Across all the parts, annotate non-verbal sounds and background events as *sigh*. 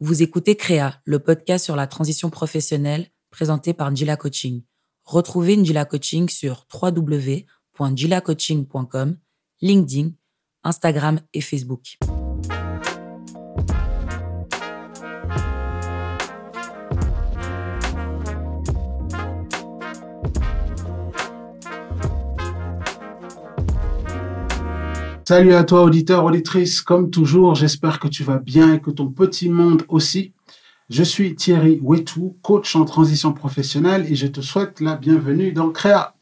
Vous écoutez Créa, le podcast sur la transition professionnelle présenté par Njila Coaching. Retrouvez Njila Coaching sur www.njilacoaching.com, LinkedIn, Instagram et Facebook. Salut à toi, auditeur, auditrice. Comme toujours, j'espère que tu vas bien et que ton petit monde aussi. Je suis Thierry Wetou, coach en transition professionnelle et je te souhaite la bienvenue dans Créa.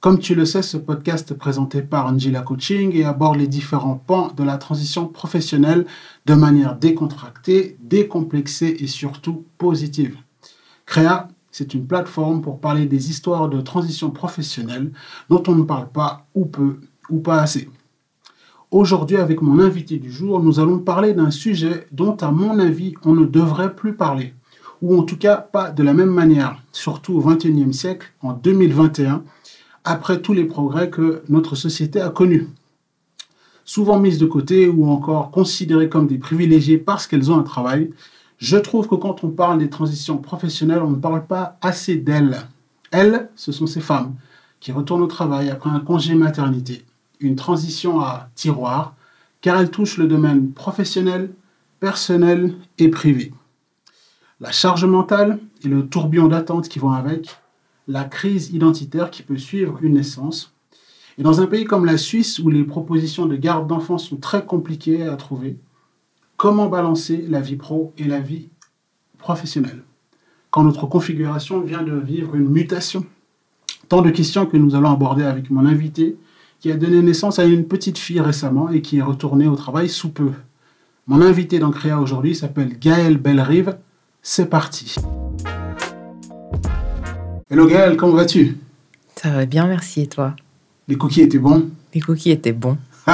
Comme tu le sais, ce podcast est présenté par Angela Coaching et aborde les différents pans de la transition professionnelle de manière décontractée, décomplexée et surtout positive. Créa, c'est une plateforme pour parler des histoires de transition professionnelle dont on ne parle pas ou peu ou pas assez. Aujourd'hui, avec mon invité du jour, nous allons parler d'un sujet dont, à mon avis, on ne devrait plus parler, ou en tout cas pas de la même manière, surtout au XXIe siècle, en 2021, après tous les progrès que notre société a connus. Souvent mises de côté ou encore considérées comme des privilégiés parce qu'elles ont un travail, je trouve que quand on parle des transitions professionnelles, on ne parle pas assez d'elles. Elles, ce sont ces femmes qui retournent au travail après un congé maternité une transition à tiroir, car elle touche le domaine professionnel, personnel et privé. La charge mentale et le tourbillon d'attente qui vont avec, la crise identitaire qui peut suivre une naissance. Et dans un pays comme la Suisse, où les propositions de garde d'enfants sont très compliquées à trouver, comment balancer la vie pro et la vie professionnelle? Quand notre configuration vient de vivre une mutation Tant de questions que nous allons aborder avec mon invité, qui a donné naissance à une petite fille récemment et qui est retournée au travail sous peu. Mon invité dans Créa aujourd'hui s'appelle Gaël Bellerive. C'est parti. Hello Gaël, comment vas-tu? Ça va bien, merci. Et toi? Les cookies étaient bons? Les cookies étaient bons. *laughs*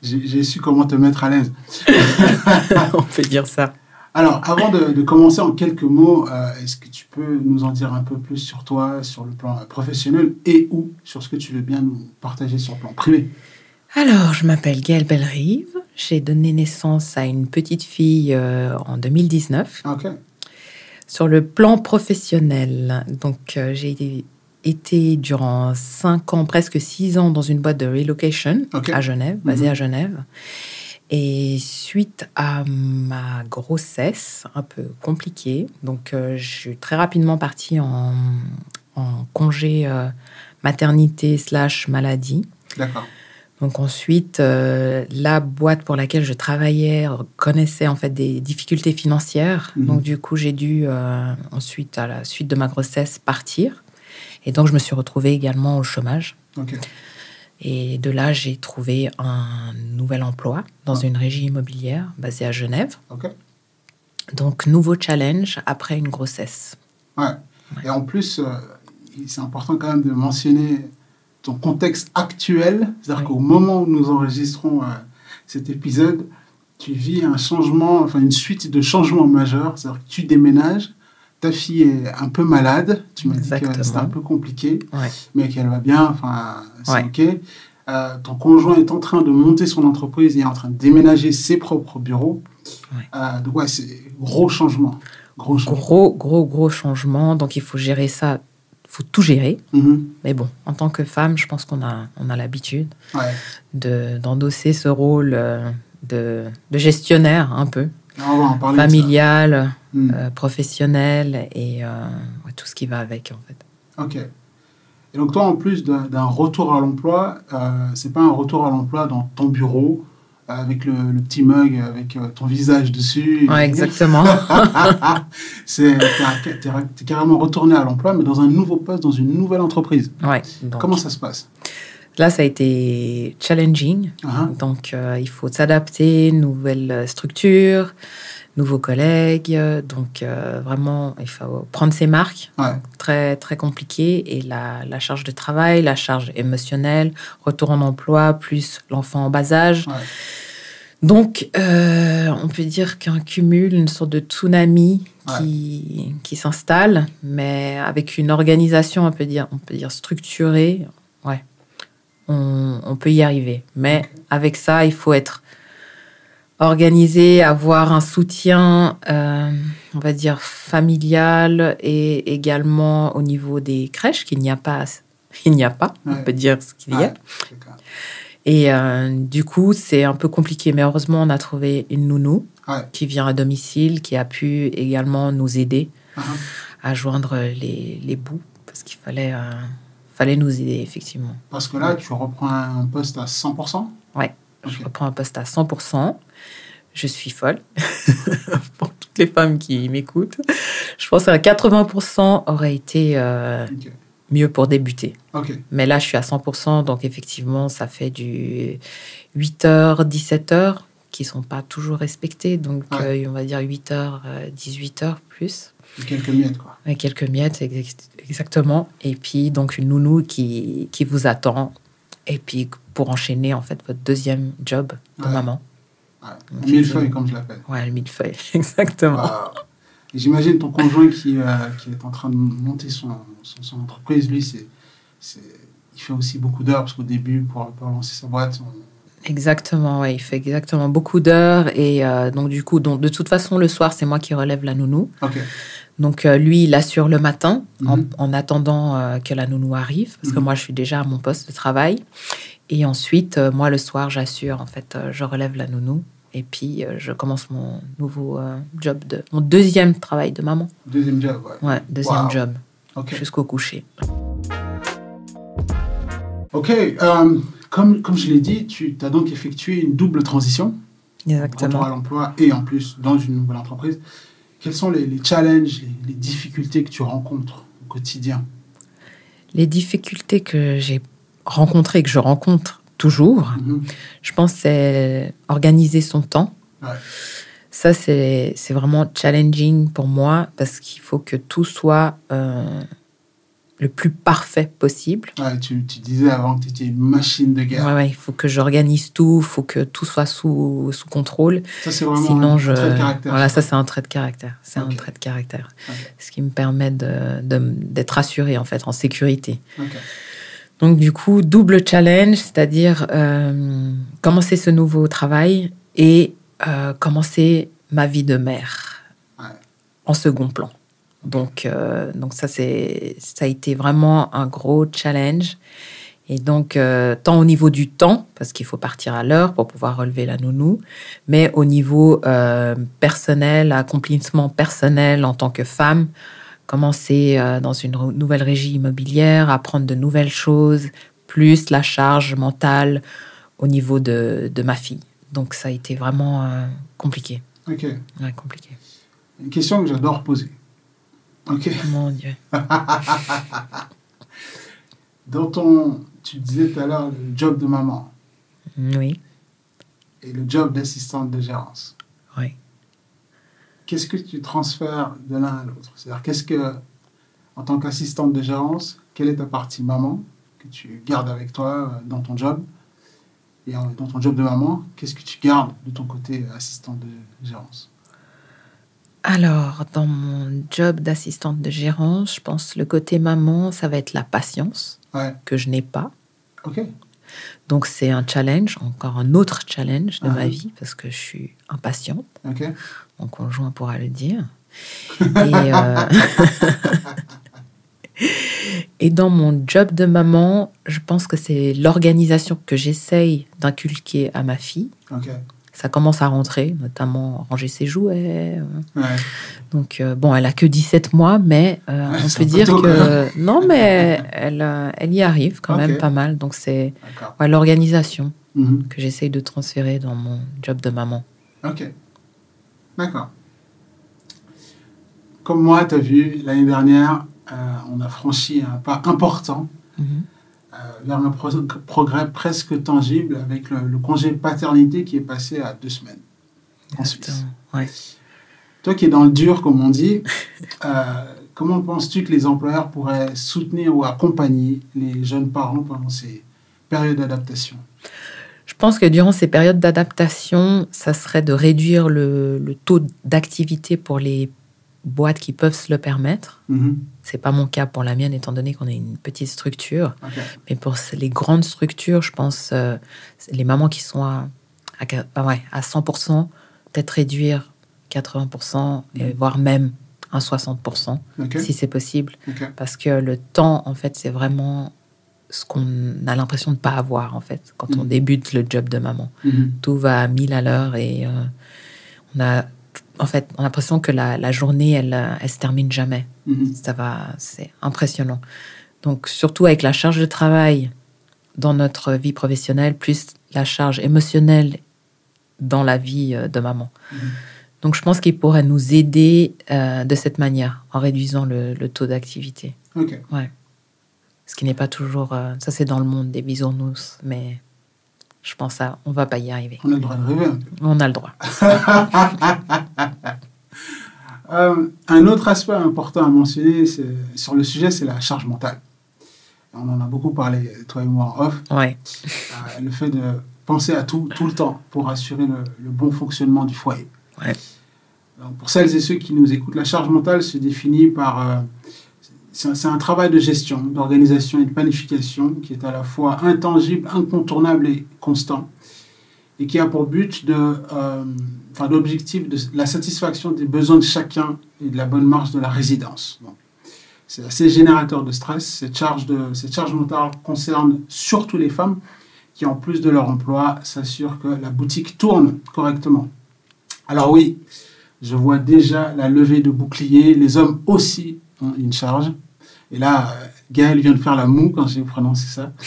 J'ai su comment te mettre à l'aise. *laughs* On peut dire ça. Alors, avant de, commencer en quelques mots, euh, est-ce que tu peux nous en dire un peu plus sur toi, sur le plan professionnel et ou sur ce que tu veux bien nous partager sur le plan privé? Alors, je m'appelle Gaëlle Bellerive. J'ai donné naissance à une petite fille euh, en 2019. Ok. Sur le plan professionnel, donc euh, j'ai été durant 5 ans, presque 6 ans, dans une boîte de relocation à Genève, basée à mhm. Genève. Et suite à ma grossesse un peu compliquée, donc euh, je suis très rapidement partie en, congé euh, maternité slash maladie. D'accord. Donc ensuite, euh, la boîte pour laquelle je travaillais connaissait en fait des difficultés financières. Mhm. Donc du coup, j'ai dû ensuite, à la suite de ma grossesse, partir. Et donc je me suis retrouvée également au chômage. Ok. Et de là, j'ai trouvé un nouvel emploi dans ah. une régie immobilière basée à Genève. Donc, nouveau challenge après une grossesse. Ouais. Et en plus, euh, c'est important quand même de mentionner ton contexte actuel. C'est-à-dire qu'au moment où nous enregistrons euh, cet épisode, tu vis un changement, enfin une suite de changements majeurs. C'est-à-dire que tu déménages, ta fille est un peu malade. Tu m'as dit que c'était un peu compliqué, mais qu'elle va bien. Enfin, c'est OK. Euh, ton conjoint est en train de monter son entreprise et est en train de déménager ses propres bureaux. Euh, donc, ouais, c'est gros changement. Gros, gros, gros, gros changement. Donc, il faut gérer ça. Il faut tout gérer. Mm-hmm. Mais bon, en tant que femme, je pense qu'on a, on a l'habitude de, d'endosser ce rôle euh, de, de, gestionnaire un peu. Familial, mm. professionnel et tout ce qui va avec, en fait. Ok. Et donc toi, en plus d'un retour à l'emploi, euh, c'est pas un retour à l'emploi dans ton bureau euh, avec le, petit mug avec euh, ton visage dessus. Ouais, exactement. *laughs* c'est es, carrément retourné à l'emploi, mais dans un nouveau poste, dans une nouvelle entreprise. Ouais. Comment ça se passe? Là, ça a été challenging. Uh-huh. Donc, euh, il faut s'adapter, nouvelle structure, nouveaux collègues. Donc, euh, vraiment, il faut prendre ses marques. Très, très compliqué. Et la, la, charge de travail, la charge émotionnelle, retour en emploi, plus l'enfant en bas âge. Donc, euh, on peut dire qu'un cumul, une sorte de tsunami qui, qui s'installe, mais avec une organisation, on peut dire, on peut dire structurée. On, on peut y arriver. Mais avec ça, il faut être organiser, avoir un soutien, euh, on va dire, familial et également au niveau des crèches, qu'il n'y a pas. *laughs* Il n'y a pas, on peut dire ce qu'il y a. Et euh, du coup, c'est un peu compliqué, mais heureusement, on a trouvé une nounou qui vient à domicile, qui a pu également nous aider uh-huh. à joindre les, les bouts, parce qu'il fallait, euh, fallait nous aider, effectivement. Parce que là, tu reprends un poste à 100% Oui, je reprends un poste à 100% je suis folle. *laughs* Pour toutes les femmes qui m'écoutent, je pense qu'à 80% aurait été euh, mieux pour débuter. Mais là, je suis à 100%, donc effectivement, ça fait du 8h, 17h qui sont pas toujours respectés. Donc, euh, on va dire 8h, 18h euh, plus. Quelques miettes, quoi. Et quelques miettes, exactement. Et puis, donc, une nounou qui, qui vous attend. Et puis, pour enchaîner, en fait, votre deuxième job de maman. Ouais. Millefeuille, comme je l'appelle. Ouais, le millefeuille, *laughs* exactement. J'imagine ton conjoint qui, euh, qui, est en train de monter son, son, entreprise, lui, c'est, il fait aussi beaucoup d'heures, parce qu'au début, pour, pour, lancer sa boîte, Exactement, ouais, il fait exactement beaucoup d'heures. Et euh, donc, du coup, donc, de toute façon, le soir, c'est moi qui relève la nounou. Donc, euh, lui, il assure le matin en, mhm. en, attendant que la nounou arrive, parce que mhm. moi, je suis déjà à mon poste de travail. Et ensuite, moi, le soir, j'assure, en fait, je relève la nounou. Et puis, euh, je commence mon nouveau euh, job, de, mon deuxième travail de maman. Deuxième job, ouais. Ouais, deuxième job. Jusqu'au coucher. Ok, euh, comme, comme je l'ai dit, tu as donc effectué une double transition. Exactement. Retour à l'emploi et en plus dans une nouvelle entreprise. Quels sont les, challenges, les, les, difficultés que tu rencontres au quotidien Les difficultés que j'ai rencontrées, que je rencontre toujours. Mhm. Je pense c'est organiser son temps. Ça, c'est vraiment challenging pour moi parce qu'il faut que tout soit euh, le plus parfait possible. tu, disais avant que tu étais une machine de guerre. Ouais, il faut que j'organise tout, il faut que tout soit sous, sous contrôle. Ça, c'est vraiment un trait de caractère. Voilà, ça, c'est un trait de caractère. C'est un trait de caractère. Ce qui me permet d'être de, assuré, en fait, en sécurité. Donc du coup, double challenge, c'est-à-dire euh, commencer ce nouveau travail et euh, commencer ma vie de mère en second plan. Donc, euh, donc ça, c'est, ça a été vraiment un gros challenge. Et donc, tant au niveau du temps, parce qu'il faut partir à l'heure pour pouvoir relever la nounou, mais au niveau personnel, accomplissement personnel en tant que femme, commencer euh, dans une nouvelle régie immobilière, apprendre de nouvelles choses, plus la charge mentale au niveau de, de ma fille. Donc ça a été vraiment euh, compliqué. Ok. Ouais, compliqué. Une question que j'adore poser. Ok. Mon Dieu. *laughs* Dans ton, tu disais tout à l'heure le job de maman. Oui. Et le job d'assistante de gérance. Oui qu'est-ce que tu transfères de l'un à l'autre? C'est-à-dire, qu'est-ce que, en tant qu'assistante de gérance, quelle est ta partie maman que tu gardes avec toi euh, dans ton job? Et dans ton job de maman, qu'est-ce que tu gardes de ton côté assistante de gérance? Alors, dans mon job d'assistante de gérance, je pense le côté maman, ça va être la patience que je n'ai pas. Ok. Donc c'est un challenge, encore un autre challenge de ma ah. vie parce que je suis impatiente. Mon conjoint pourra le dire. *laughs* Euh, *laughs* et, dans mon job de maman, je pense que c'est l'organisation que j'essaye d'inculquer à ma fille ça commence à rentrer, notamment ranger ses jouets. Donc, euh, bon, elle a que 17 mois, mais euh, on peut dire que. *laughs* Non, mais elle, euh, elle y arrive quand même pas mal. Donc, c'est l'organisation mhm. que j'essaye de transférer dans mon job de maman. Ok. D'accord. Comme moi, tu as vu, l'année dernière, on a franchi un pas important. Mhm. Euh, vers un progrès presque tangible avec le, congé paternité qui est passé à deux semaines en Suisse. Toi qui es dans le dur, comme on dit, euh, comment penses-tu que les employeurs pourraient soutenir ou accompagner les jeunes parents pendant ces périodes d'adaptation? Je pense que durant ces périodes d'adaptation, ça serait de réduire le, le taux d'activité pour les boîtes qui peuvent se le permettre. Mm-hmm. C'est pas mon cas pour la mienne, étant donné qu'on est une petite structure. Mais pour les grandes structures, je pense, euh, les mamans qui sont à, à, 100%, ah peut-être réduire 80% et mm. voire même un 60% si c'est possible. Parce que le temps, en fait, c'est vraiment ce qu'on a l'impression de ne pas avoir, en fait, quand on mm. débute le job de maman. Mm-hmm. Tout va à 1000 à l'heure et euh, on a en fait, on a l'impression que la, journée, elle, elle se termine jamais. Mm-hmm. Ça va, c'est impressionnant. Donc, surtout avec la charge de travail dans notre vie professionnelle, plus la charge émotionnelle dans la vie euh, de maman. Mm-hmm. Donc, je pense qu'il pourrait nous aider euh, de cette manière, en réduisant le, taux d'activité. Ok. Ouais. Ce qui n'est pas toujours. Euh, ça, c'est dans le monde des bisounours, mais je pense à on va pas y arriver. On a le droit de rêver peu. On a le droit. *laughs* Euh, un autre aspect important à mentionner sur le sujet, c'est la charge mentale. On en a beaucoup parlé, toi et moi, en off. Ouais. Euh, le fait de penser à tout, tout le temps pour assurer le, bon fonctionnement du foyer. Ouais. pour celles et ceux qui nous écoutent, la charge mentale se définit par euh, c'est un, travail de gestion, d'organisation et de planification qui est à la fois intangible, incontournable et constant, et qui a pour but de, euh, enfin, l'objectif de la satisfaction des besoins de chacun et de la bonne marche de la résidence. C'est assez générateur de stress. Cette charge, de, cette charge mentale concerne surtout les femmes qui, en plus de leur emploi, s'assurent que la boutique tourne correctement. Alors oui, je vois déjà la levée de boucliers. Les hommes aussi une charge. Et là, Gaël vient de faire la moue quand j'ai prononcé ça. *laughs*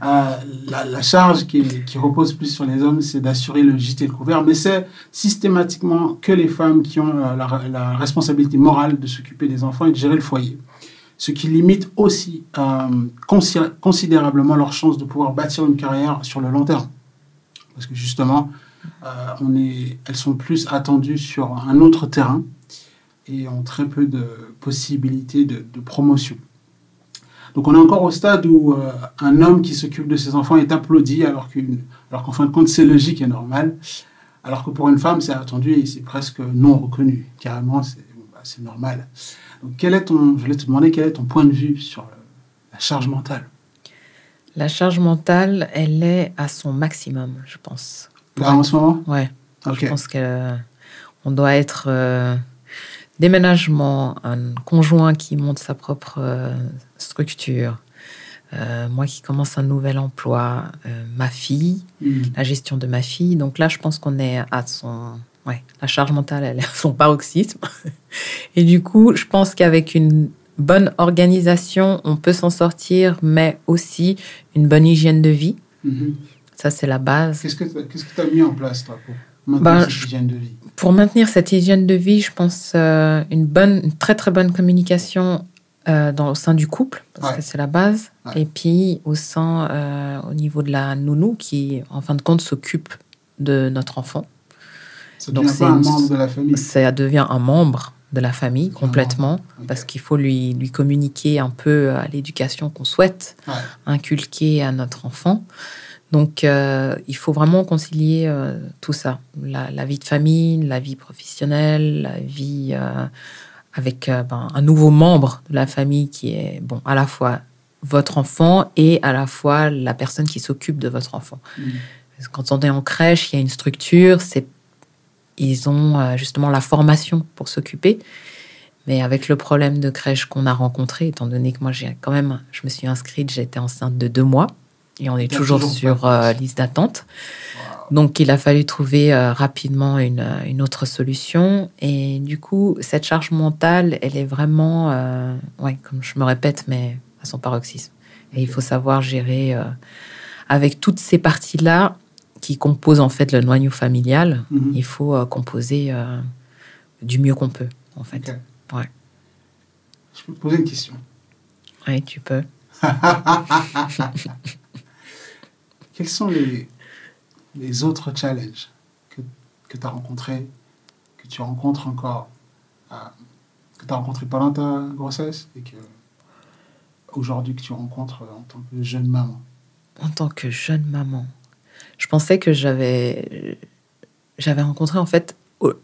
Euh, la, charge qui, repose plus sur les hommes, c'est d'assurer le gîte et le couvert, mais c'est systématiquement que les femmes qui ont euh, la, responsabilité morale de s'occuper des enfants et de gérer le foyer. Ce qui limite aussi euh, considérablement leur chance de pouvoir bâtir une carrière sur le long terme. Parce que justement, on est, elles sont plus attendues sur un autre terrain et ont très peu de possibilités de, promotion. Donc on est encore au stade où euh, un homme qui s'occupe de ses enfants est applaudi alors qu'en fin de compte c'est logique et normal, alors que pour une femme c'est attendu et c'est presque non reconnu. Carrément c'est bah, normal. Donc quel est ton, je voulais te demander quel est ton point de vue sur la charge mentale? La charge mentale, elle est à son maximum, je pense. Là en ce moment? Ouais. Je pense qu'on doit être euh, déménagement, un conjoint qui monte sa propre euh, structure, euh, moi qui commence un nouvel emploi, euh, ma fille, mm. la gestion de ma fille. Donc là, je pense qu'on est à son... Ouais, la charge mentale, elle est à son paroxysme. *laughs* Et du coup, je pense qu'avec une bonne organisation, on peut s'en sortir, mais aussi une bonne hygiène de vie. Mm-hmm. Ça, c'est la base. Qu'est-ce que tu as mis en place, toi, pour maintenir ben, cette hygiène de vie. pour maintenir cette hygiène de vie, je pense euh, une bonne, une très très bonne communication euh, dans, au sein du couple, parce que c'est la base, et puis au sein, euh, au niveau de la nounou, qui en fin de compte s'occupe de notre enfant. Ça devient Donc, un membre de la famille. Ça devient un membre de la famille complètement, parce qu'il faut lui, lui communiquer un peu à l'éducation qu'on souhaite inculquer à notre enfant. Donc, euh, il faut vraiment concilier euh, tout ça, la, vie de famille, la vie professionnelle, la vie euh, avec ben, un nouveau membre de la famille qui est bon à la fois votre enfant et à la fois la personne qui s'occupe de votre enfant. Mmh. quand on est en crèche, il y a une structure, c'est ils ont justement la formation pour s'occuper. Mais avec le problème de crèche qu'on a rencontré, étant donné que moi j'ai quand même, je me suis inscrite, j'étais enceinte de deux mois. Et on est toujours, sur euh, liste d'attente. Donc, il a fallu trouver euh, rapidement une, euh, une, autre solution. Et du coup, cette charge mentale, elle est vraiment, ouais, comme je me répète, mais à son paroxysme. Et il faut savoir gérer avec toutes ces parties-là qui composent en fait le noyau familial. Mhm. Il faut composer du mieux qu'on peut, en fait. Ouais. Je peux te poser une question Oui, tu peux. *laughs* Quels sont les, les autres challenges que, que tu as rencontrés, que tu rencontres encore, euh, que tu as rencontrés pendant ta grossesse et que aujourd'hui que tu rencontres en tant que jeune maman? En tant que jeune maman, je pensais que j'avais j'avais rencontré en fait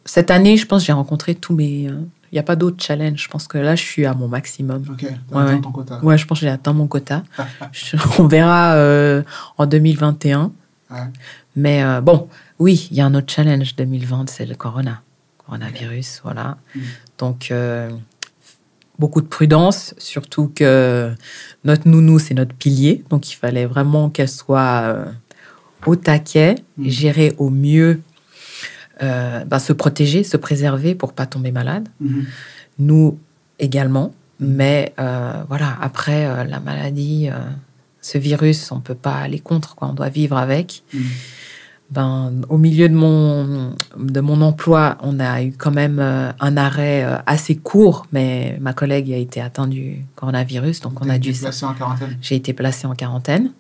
cette année, je pense j'ai rencontré tous mes euh, n'y a pas d'autres challenges. Je pense que là, je suis à mon maximum. Ok, ouais, atteint ton quota. Ouais, je pense que j'ai atteint mon quota. *laughs* on verra euh, en 2021. Ouais. Mais bon, oui, il y a un autre challenge 2020, c'est le corona, coronavirus, voilà. Mm. Donc, beaucoup de prudence, surtout que notre nounou, c'est notre pilier. Donc, il fallait vraiment qu'elle soit au taquet, mm. gérer au mieux, euh, bah, se protéger, se préserver pour pas tomber malade. Mm-hmm. Nous également. Mais euh, voilà, après euh, la maladie, ce virus, on peut pas aller contre, quoi. on doit vivre avec. Mm. Ben, au milieu de mon, de mon emploi, on a eu quand même un arrêt assez court, mais ma collègue a été atteinte du coronavirus, donc on a dû. placée en quarantaine. J'ai été placée en quarantaine.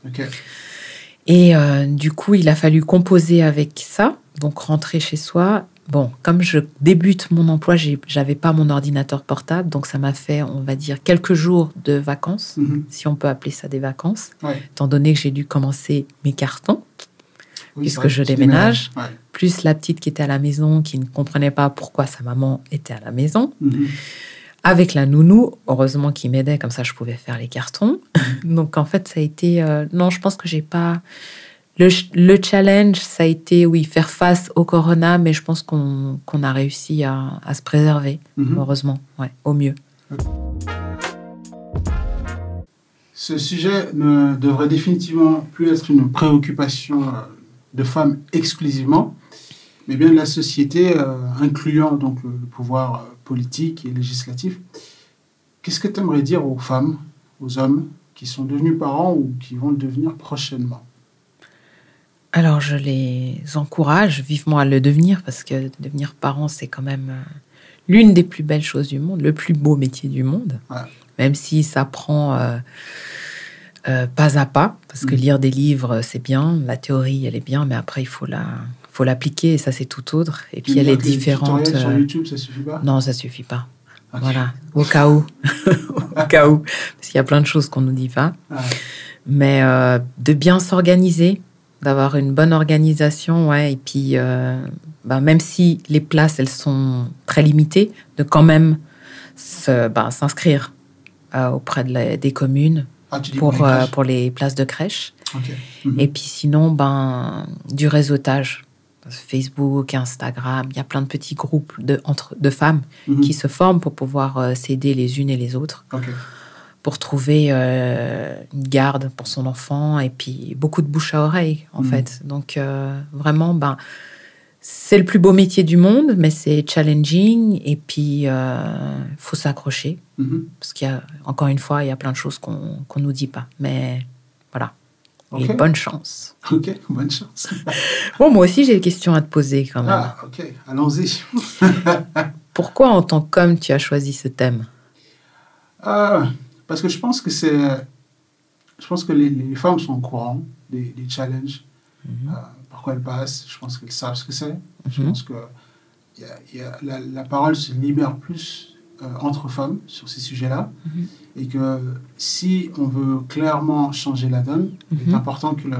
Et euh, du coup, il a fallu composer avec ça, donc rentrer chez soi. Bon, comme je débute mon emploi, j'avais pas mon ordinateur portable, donc ça m'a fait, on va dire, quelques jours de vacances, mhm. si on peut appeler ça des vacances, étant donné que j'ai dû commencer mes cartons, puisque je déménage, plus la petite qui était à la maison, qui ne comprenait pas pourquoi sa maman était à la maison. Mhm avec la nounou, heureusement qui m'aidait, comme ça je pouvais faire les cartons. *laughs* Donc en fait, ça a été. Euh, non, je pense que j'ai pas. Le, challenge, ça a été, oui, faire face au corona, mais je pense qu'on a réussi à, se préserver, mhm. heureusement, ouais, au mieux. Ce sujet ne devrait définitivement plus être une préoccupation euh, de femmes exclusivement, mais bien de la société, euh, incluant donc le pouvoir politique et législatif. Qu'est-ce que tu aimerais dire aux femmes, aux hommes qui sont devenus parents ou qui vont le devenir prochainement? Alors, je les encourage vivement à le devenir parce que devenir parent, c'est quand même euh, l'une des plus belles choses du monde, le plus beau métier du monde. Même si ça prend euh, euh, pas à pas, parce que mm. lire des livres, c'est bien, la théorie, elle est bien, mais après, il faut la, faut l'appliquer et ça c'est tout autre. Et puis elle est différente. Sur YouTube, ça suffit pas? Non, ça suffit pas. Voilà, au cas où, *laughs* au cas où, parce qu'il y a plein de choses qu'on nous dit pas. Mais euh, de bien s'organiser, d'avoir une bonne organisation, ouais. Et puis, euh, bah, même si les places elles sont très limitées, de quand même bah, s'inscrire auprès de des communes ah, pour, pour les, pour, les places de crèche. Et puis sinon, ben, du réseautage. Facebook, Instagram, il y a plein de petits groupes de, entre, de femmes mhm. qui se forment pour pouvoir euh, s'aider les unes et les autres. Pour trouver euh, une garde pour son enfant et puis beaucoup de bouche à oreille, en mhm. fait. Donc, euh, vraiment, ben, c'est le plus beau métier du monde, mais c'est challenging et puis il faut s'accrocher. Mhm. Parce qu'il y a, encore une fois, il y a plein de choses qu'on ne nous dit pas. Mais voilà. Et bonne chance. Ok, *laughs* bonne chance. *laughs* bon, moi aussi, j'ai des questions à te poser quand même. Ah, ok, allons-y. *laughs* Pourquoi, en tant qu'homme, tu as choisi ce thème? Ah, Parce que je pense que c'est. Je pense que les, femmes sont au courant des, challenges, mhm. euh, par quoi elles passent. Je pense qu'elles savent ce que c'est. Je mhm. pense que y a, la, la, parole se libère plus euh, entre femmes sur ces sujets-là. Mhm. Et que si on veut clairement changer la donne, il est important que le,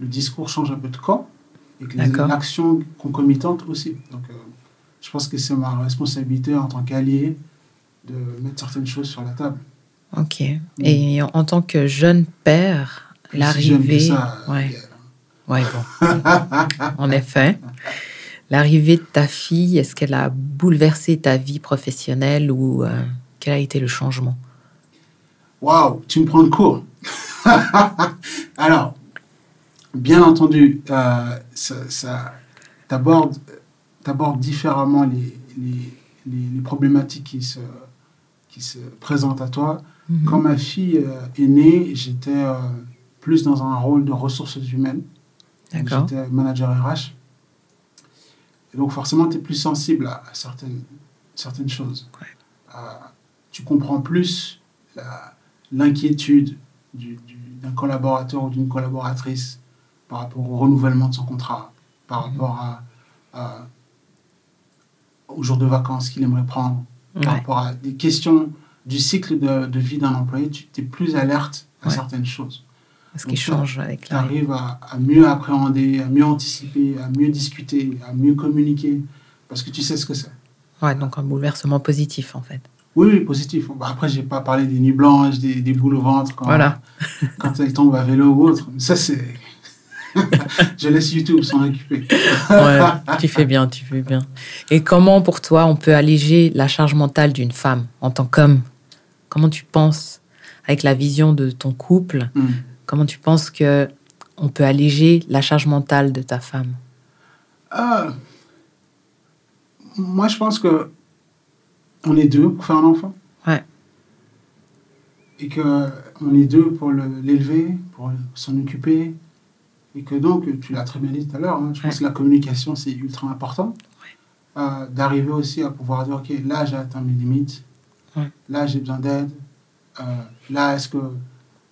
le, discours change un peu de camp et que l'action concomitante aussi. Donc, euh, je pense que c'est ma responsabilité en tant qu'allié de mettre certaines choses sur la table. Ok. Mm. Et en tant que jeune père, l'arrivée. Ouais. ouais, bon. *laughs* en effet. L'arrivée de ta fille, est-ce qu'elle a bouleversé ta vie professionnelle ou euh, quel a été le changement? Waouh, tu me prends de court. *laughs* Alors, bien entendu, euh, ça, ça t'aborde différemment les, les, les, problématiques qui se, qui se présentent à toi. Mhm. Quand ma fille euh, est née, j'étais plus dans un rôle de ressources humaines. J'étais manager RH. Et donc forcément, tu es plus sensible à, certaines, certaines choses. Euh, tu comprends plus l'inquiétude d'un collaborateur ou d'une collaboratrice par rapport au renouvellement de son contrat, par mhm. rapport à, au jour de vacances qu'il aimerait prendre, par rapport à des questions du cycle de, vie d'un employé, tu es plus alerte à certaines choses. Ce qui change avec Tu arrives à, mieux appréhender, à mieux anticiper, à mieux discuter, à mieux communiquer, parce que tu sais ce que c'est. Ouais, donc un bouleversement positif en fait. Oui, oui positif. Bah, après, je n'ai pas parlé des nuits blanches, des, des boules au ventre quand, voilà. *laughs* quand elles tombent à vélo ou autre. Ça, c'est. *laughs* je laisse YouTube s'en occuper. ouais, tu fais bien, tu fais bien. Et comment pour toi on peut alléger la charge mentale d'une femme en tant qu'homme? Comment tu penses, avec la vision de ton couple, hmm. comment tu penses que on peut alléger la charge mentale de ta femme? Ah, Moi, je pense que on est deux pour faire un enfant. Ouais. Et qu'on est deux pour l'élever, pour s'en occuper. Et que donc, tu l'as très bien dit tout à l'heure, hein, je pense que la communication, c'est ultra important. Euh, d'arriver aussi à pouvoir dire, OK, là, j'ai atteint mes limites. Là, j'ai besoin d'aide. Euh, là, est-ce que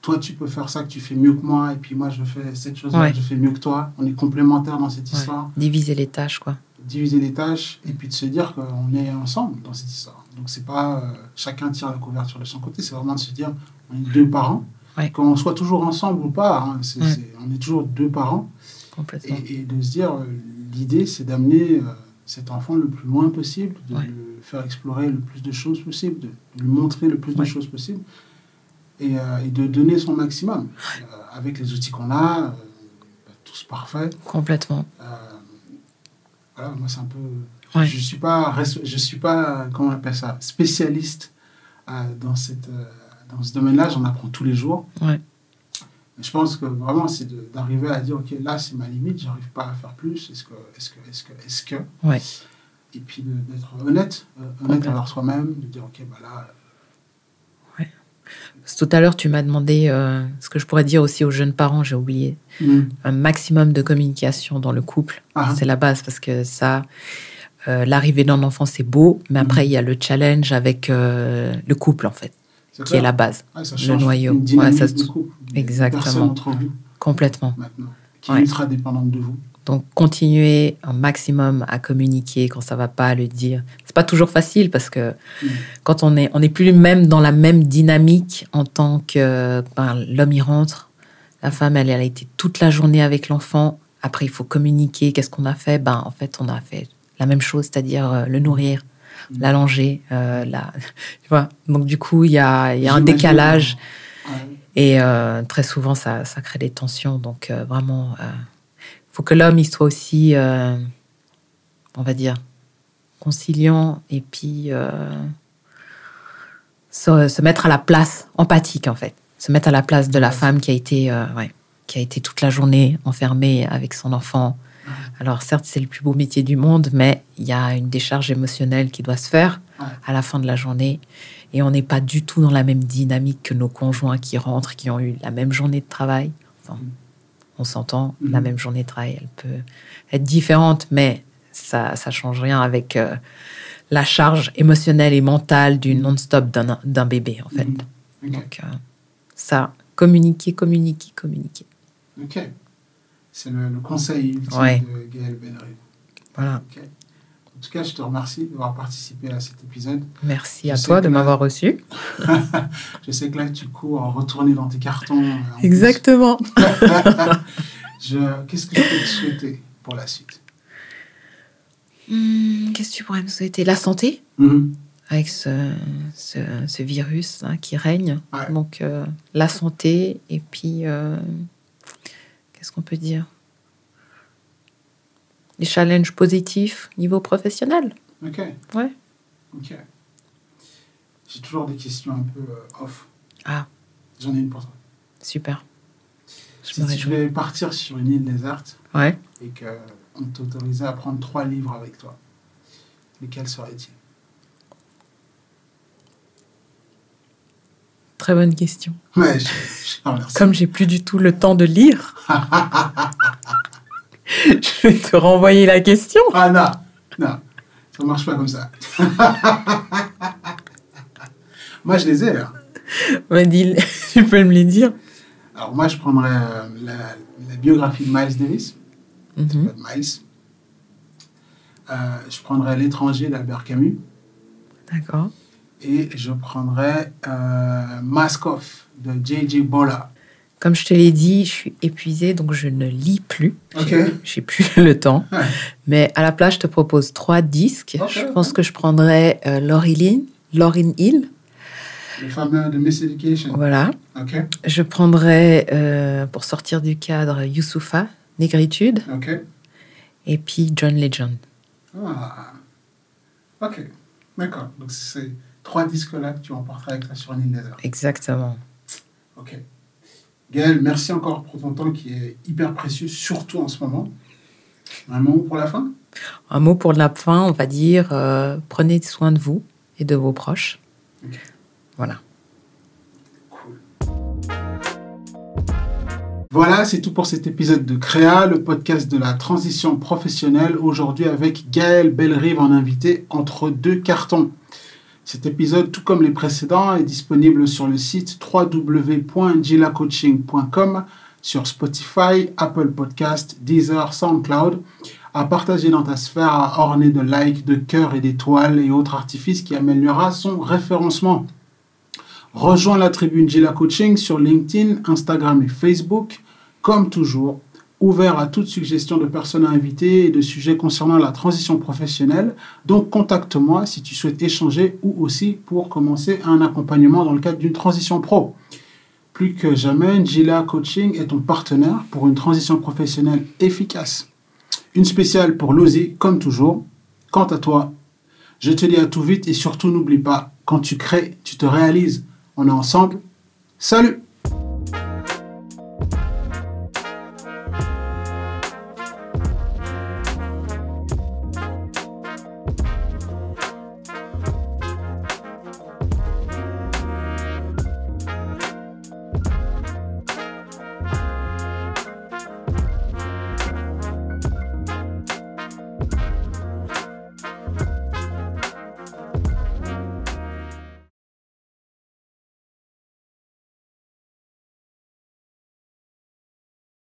toi, tu peux faire ça, que tu fais mieux que moi, et puis moi, je fais cette chose-là, je fais mieux que toi. On est complémentaires dans cette histoire. Diviser les tâches, quoi. Diviser les tâches, et puis de se dire qu'on est ensemble dans cette histoire. Donc, c'est pas euh, chacun tire la couverture de son côté, c'est vraiment de se dire, on est deux parents. Qu'on soit toujours ensemble ou pas, hein, on est toujours deux parents. Et, et, de se dire, euh, l'idée, c'est d'amener cet enfant le plus loin possible, de le faire explorer le plus de choses possible, de lui montrer le plus de choses possible et, euh, et, de donner son maximum euh, avec les outils qu'on a, euh, tous parfaits. Complètement. voilà, moi c'est un peu. Je suis pas, je suis pas, comment on appelle ça, spécialiste dans cette, dans ce domaine-là. J'en apprends tous les jours. Ouais. je pense que vraiment, c'est d'arriver à dire, OK, là, c'est ma limite, j'arrive pas à faire plus. Est-ce que, est-ce que, est-ce que, est-ce que? Ouais. Et puis d'être honnête, honnête envers soi-même, de dire, OK, bah là, tout à l'heure, tu m'as demandé euh, ce que je pourrais dire aussi aux jeunes parents, j'ai oublié. Mm. Un maximum de communication dans le couple, ah. c'est la base parce que ça, euh, l'arrivée d'un enfant, c'est beau, mais après, mm. il y a le challenge avec euh, le couple, en fait, qui est la base, ah, le noyau. ça, Exactement. Complètement. Maintenant, qui est ultra dépendante de vous. Donc, continuer un maximum à communiquer quand ça va pas, à le dire. C'est pas toujours facile parce que mm. quand on est, on n'est plus même dans la même dynamique en tant que ben, l'homme y rentre, la femme elle, elle a été toute la journée avec l'enfant. Après, il faut communiquer. Qu'est-ce qu'on a fait? Ben, en fait, on a fait la même chose, c'est-à-dire euh, le nourrir. L'allonger. Euh, la... *laughs* Donc, du coup, il y a, y a un décalage. Et euh, très souvent, ça, ça, crée des tensions. Donc, euh, vraiment faut que l'homme il soit aussi, euh, on va dire, conciliant et puis euh, se, mettre à la place, empathique en fait, se mettre à la place de la femme qui a été, euh, qui a été toute la journée enfermée avec son enfant. Alors certes, c'est le plus beau métier du monde, mais il y a une décharge émotionnelle qui doit se faire à la fin de la journée. Et on n'est pas du tout dans la même dynamique que nos conjoints qui rentrent, qui ont eu la même journée de travail. Enfin, on s'entend, la mhm. même journée de travail, elle peut être différente, mais ça ne change rien avec euh, la charge émotionnelle et mentale du non-stop d'un bébé, en fait. Donc, euh, ça, communiquer, communiquer, communiquer. Ok. C'est le, conseil ultime de Gaël Benry. Voilà. En tout cas, je te remercie d'avoir participé à cet épisode. Merci à toi de m'avoir reçu. *laughs* je sais que là, tu cours en retourner dans tes cartons. Euh, Exactement. *laughs* Qu'est-ce que je peux te souhaiter pour la suite? Hmm, Qu'est-ce que tu pourrais me souhaiter? La santé mm-hmm. Avec ce, ce, virus hein, qui règne. Donc, euh, la santé et puis, euh, qu'est-ce qu'on peut dire des challenges positifs niveau professionnel. Ok. Ouais. Ok. J'ai toujours des questions un peu euh, off. Ah. J'en ai une pour toi. Super. Je si tu devais partir sur une île déserte ouais. et qu'on t'autorisait à prendre trois livres avec toi, lesquels seraient-ils? Très bonne question. Ouais, je, je Comme j'ai plus du tout le temps de lire. *laughs* je vais te renvoyer la question. Ah non, non, ça marche pas comme ça. *laughs* moi, je les ai. Hein. *laughs* tu peux me les dire. Alors, moi, je prendrais euh, la, biographie de Miles Davis. Mhm. Miles. Euh, je prendrais L'étranger d'Albert Camus. D'accord. Et je prendrais euh, Mask Off de J.J. Bola. Comme je te l'ai dit, je suis épuisée, donc je ne lis plus. J'ai plus *laughs* le temps. Mais à la place, je te propose trois disques. je pense que je prendrais euh, Lauryn Hill. Le fameux de Miss Education. Voilà. Je prendrais, euh, pour sortir du cadre, Youssoufa Négritude. Et puis John Legend. Ah. Ok. D'accord. Donc c'est trois disques-là que tu emporteras avec la sur un île déserte. Exactement. Ok. Gaël, merci encore pour ton temps qui est hyper précieux, surtout en ce moment. Un mot pour la fin? Un mot pour la fin, on va dire euh, prenez soin de vous et de vos proches. Voilà. Voilà, c'est tout pour cet épisode de Créa, le podcast de la transition professionnelle. Aujourd'hui avec Gaël Bellerive en invité entre deux cartons. Cet épisode, tout comme les précédents, est disponible sur le site www.gilacoaching.com, sur Spotify, Apple Podcast, Deezer, SoundCloud, à partager dans ta sphère, à de likes, de cœurs et d'étoiles et autres artifices qui améliorera son référencement. Rejoins la tribune Gila Coaching sur LinkedIn, Instagram et Facebook. Comme toujours, ouvert à toute suggestion de personnes à inviter et de sujets concernant la transition professionnelle. Donc contacte-moi si tu souhaites échanger ou aussi pour commencer un accompagnement dans le cadre d'une transition pro. Plus que jamais, Gila Coaching est ton partenaire pour une transition professionnelle efficace. Une spéciale pour l'OSI, comme toujours. Quant à toi, je te dis à tout vite et surtout n'oublie pas, quand tu crées, tu te réalises. On est ensemble. Salut